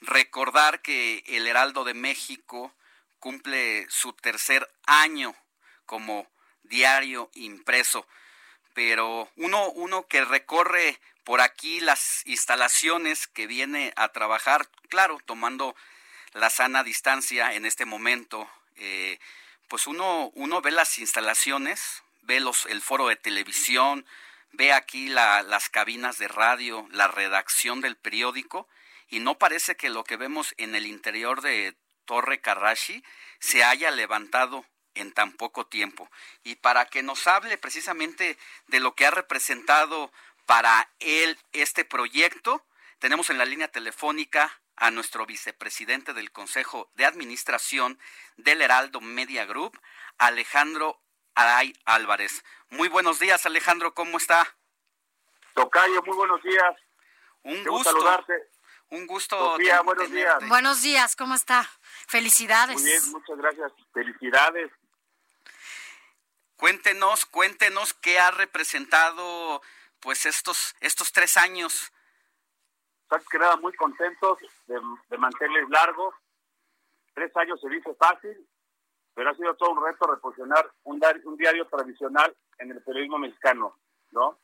recordar que el Heraldo de México cumple su tercer año como diario impreso, pero uno, uno que recorre por aquí las instalaciones que viene a trabajar, claro, tomando la sana distancia en este momento, eh, pues uno, uno ve las instalaciones, ve los, el foro de televisión, ve aquí la, las cabinas de radio, la redacción del periódico, y no parece que lo que vemos en el interior de Torre Karashi se haya levantado en tan poco tiempo. Y para que nos hable precisamente de lo que ha representado para él este proyecto, tenemos en la línea telefónica a nuestro vicepresidente del Consejo de Administración del Heraldo Media Group, Alejandro Aray Álvarez. Muy buenos días, Alejandro, ¿cómo está? Tocayo, muy buenos días. Un gusto. saludarte. Un gusto. Sofía, buenos días. Buenos días, ¿cómo está? Felicidades. Muy bien, muchas gracias. Felicidades. Cuéntenos, cuéntenos qué ha representado pues estos, estos tres años. Sabes que nada, muy contentos de, de mantenerles largos. Tres años se dice fácil, pero ha sido todo un reto reposicionar un, un diario tradicional en el periodismo mexicano, ¿no?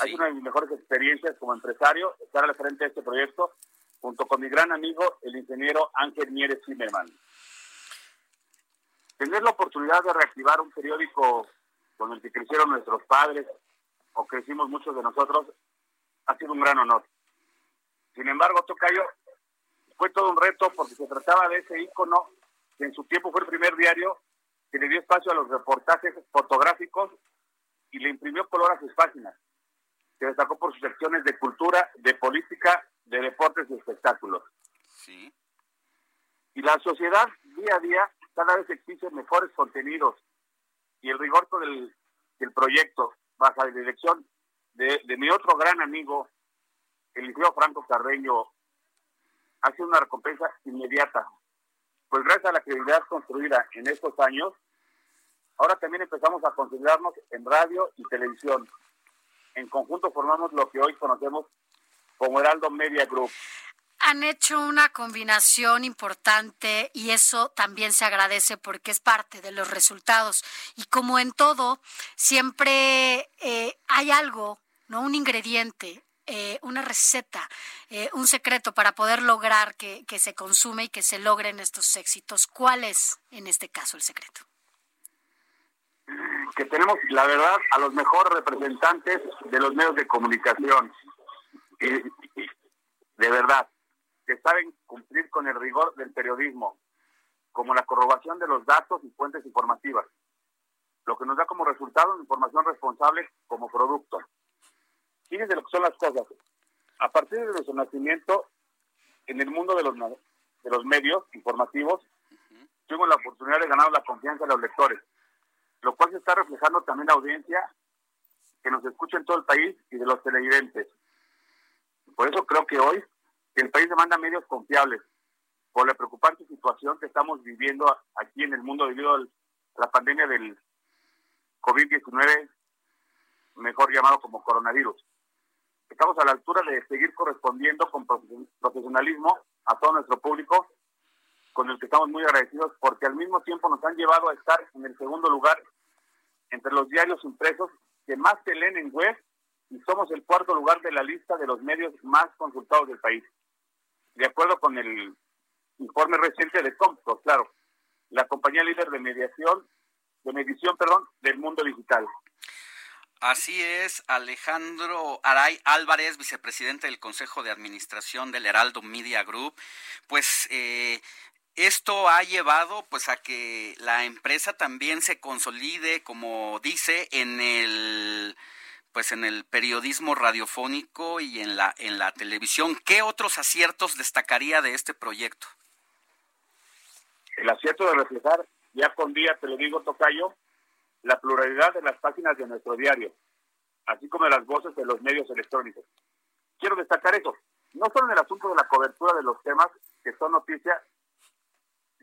Sí. Es una de mis mejores experiencias como empresario estar al frente de este proyecto junto con mi gran amigo, el ingeniero Ángel Mieres Zimmerman. Tener la oportunidad de reactivar un periódico con el que crecieron nuestros padres, o crecimos muchos de nosotros, ha sido un gran honor. Sin embargo, Tocayo, fue todo un reto porque se trataba de ese ícono que en su tiempo fue el primer diario que le dio espacio a los reportajes fotográficos y le imprimió color a sus páginas. Se destacó por sus secciones de cultura, de política, de deportes y espectáculos. Sí. Y la sociedad, día a día, cada vez exige mejores contenidos y el rigor del, del proyecto bajo la dirección de, de, mi otro gran amigo, el ingeniero Franco Carreño, ha sido una recompensa inmediata. Pues gracias a la credibilidad construida en estos años, ahora también empezamos a considerarnos en radio y televisión. En conjunto formamos lo que hoy conocemos como Heraldo Media Group han hecho una combinación importante y eso también se agradece porque es parte de los resultados. Y como en todo, siempre eh, hay algo, ¿no? Un ingrediente, eh, una receta, eh, un secreto para poder lograr que, que se consume y que se logren estos éxitos. ¿Cuál es, en este caso, el secreto? Que tenemos, la verdad, a los mejores representantes de los medios de comunicación. de verdad que saben cumplir con el rigor del periodismo, como la corrobación de los datos y fuentes informativas, lo que nos da como resultado una información responsable como producto. Fíjense lo que son las cosas. A partir de nuestro nacimiento, en el mundo de los, de los medios informativos, tuvimos la oportunidad de ganar la confianza de los lectores, lo cual se está reflejando también la audiencia que nos escucha en todo el país y de los televidentes. Por eso creo que hoy el país demanda medios confiables por la preocupante situación que estamos viviendo aquí en el mundo debido a la pandemia del COVID-19, mejor llamado como coronavirus. Estamos a la altura de seguir correspondiendo con profesionalismo a todo nuestro público, con el que estamos muy agradecidos porque al mismo tiempo nos han llevado a estar en el segundo lugar entre los diarios impresos que más se leen en web y somos el cuarto lugar de la lista de los medios más consultados del país de acuerdo con el informe reciente de Comscore, claro, la compañía líder de mediación, de medición, perdón, del mundo digital. Así es, Alejandro Aray Álvarez, vicepresidente del Consejo de Administración del Heraldo Media Group, pues eh, esto ha llevado pues a que la empresa también se consolide, como dice, en el pues en el periodismo radiofónico y en la en la televisión. ¿Qué otros aciertos destacaría de este proyecto? el acierto de reflejar día con día, te lo digo, Tocayo, la pluralidad de las páginas de nuestro diario, así como de las voces de los medios electrónicos. Quiero destacar eso, no solo en el asunto de la cobertura de los temas que son noticias,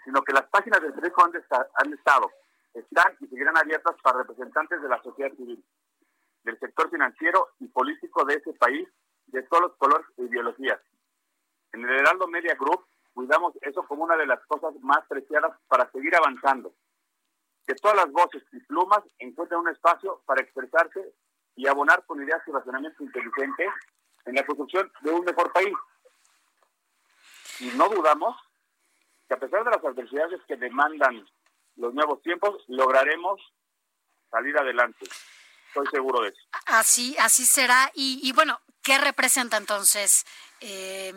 sino que las páginas del periódico han, han estado, están y seguirán abiertas para representantes de la sociedad civil, del sector financiero y político de ese país, de todos los colores e ideologías. En el Heraldo Media Group cuidamos eso como una de las cosas más preciadas para seguir avanzando. Que todas las voces y plumas encuentren un espacio para expresarse y abonar con ideas y razonamiento inteligente en la construcción de un mejor país. Y no dudamos que a pesar de las adversidades que demandan los nuevos tiempos, lograremos salir adelante. Estoy seguro de eso. Así, así será. Y, y bueno, ¿qué representa entonces eh,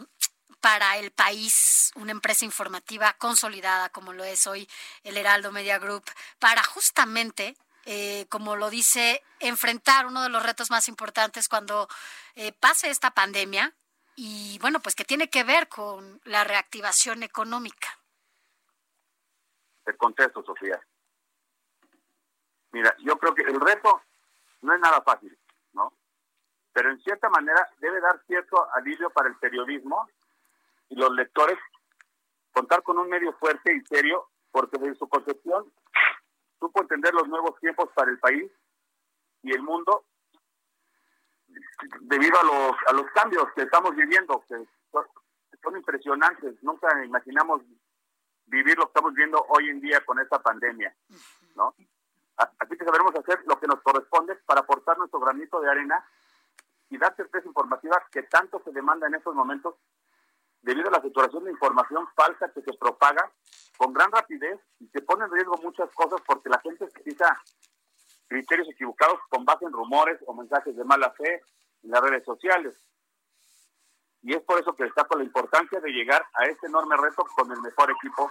para el país una empresa informativa consolidada como lo es hoy el Heraldo Media Group, para justamente eh, como lo dice, enfrentar uno de los retos más importantes cuando eh, pase esta pandemia y bueno, pues que tiene que ver con la reactivación económica. Te contesto, Sofía. Mira, yo creo que el reto no es nada fácil, ¿no? Pero en cierta manera debe dar cierto alivio para el periodismo y los lectores contar con un medio fuerte y serio, porque desde su concepción supo entender los nuevos tiempos para el país y el mundo debido a los, a los cambios que estamos viviendo, que son, impresionantes. Nunca imaginamos vivir lo que estamos viendo hoy en día con esta pandemia, ¿no? Así que sabremos hacer lo que nos corresponde para aportar nuestro granito de arena y dar certeza informativa que tanto se demanda en estos momentos debido a la saturación de información falsa que se propaga con gran rapidez y se pone en riesgo muchas cosas porque la gente utiliza criterios equivocados con base en rumores o mensajes de mala fe en las redes sociales. Y es por eso que destaco la importancia de llegar a este enorme reto con el mejor equipo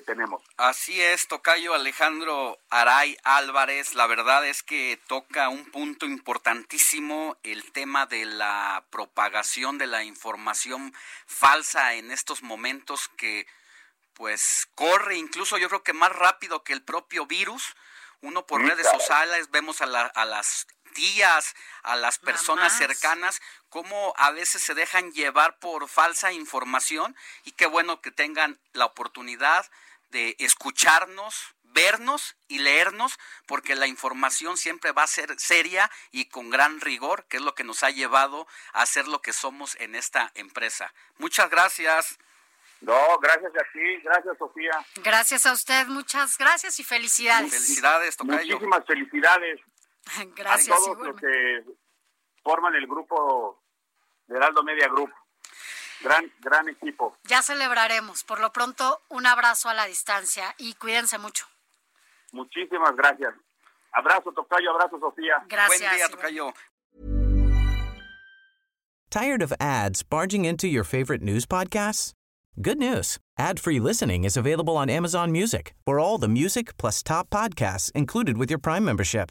tenemos. Así es, Tocayo Alejandro Aray Álvarez. La verdad es que toca un punto importantísimo el tema de la propagación de la información falsa en estos momentos que pues corre incluso yo creo que más rápido que el propio virus. Uno por redes sociales vemos a, a las tías, a las personas cercanas, cómo a veces se dejan llevar por falsa información y qué bueno que tengan la oportunidad de escucharnos, vernos y leernos, porque la información siempre va a ser seria y con gran rigor, que es lo que nos ha llevado a ser lo que somos en esta empresa. Muchas gracias. No, gracias a ti, gracias Sofía. Gracias a usted, muchas gracias y felicidades. Felicidades, Tocayo. Muchísimas felicidades. gracias. A todos los que forman el grupo de Heraldo Media Group gran, gran equipo. Ya celebraremos. Por lo pronto, un abrazo a la distancia y cuídense mucho. Muchísimas gracias. Abrazo, Tocayo. Abrazo, Sofía. Gracias. Buen día, Tocayo. Tired of ads barging into your favorite news podcasts? Good news. Ad-free listening is available on Amazon Music for all the music plus top podcasts included with your Prime membership.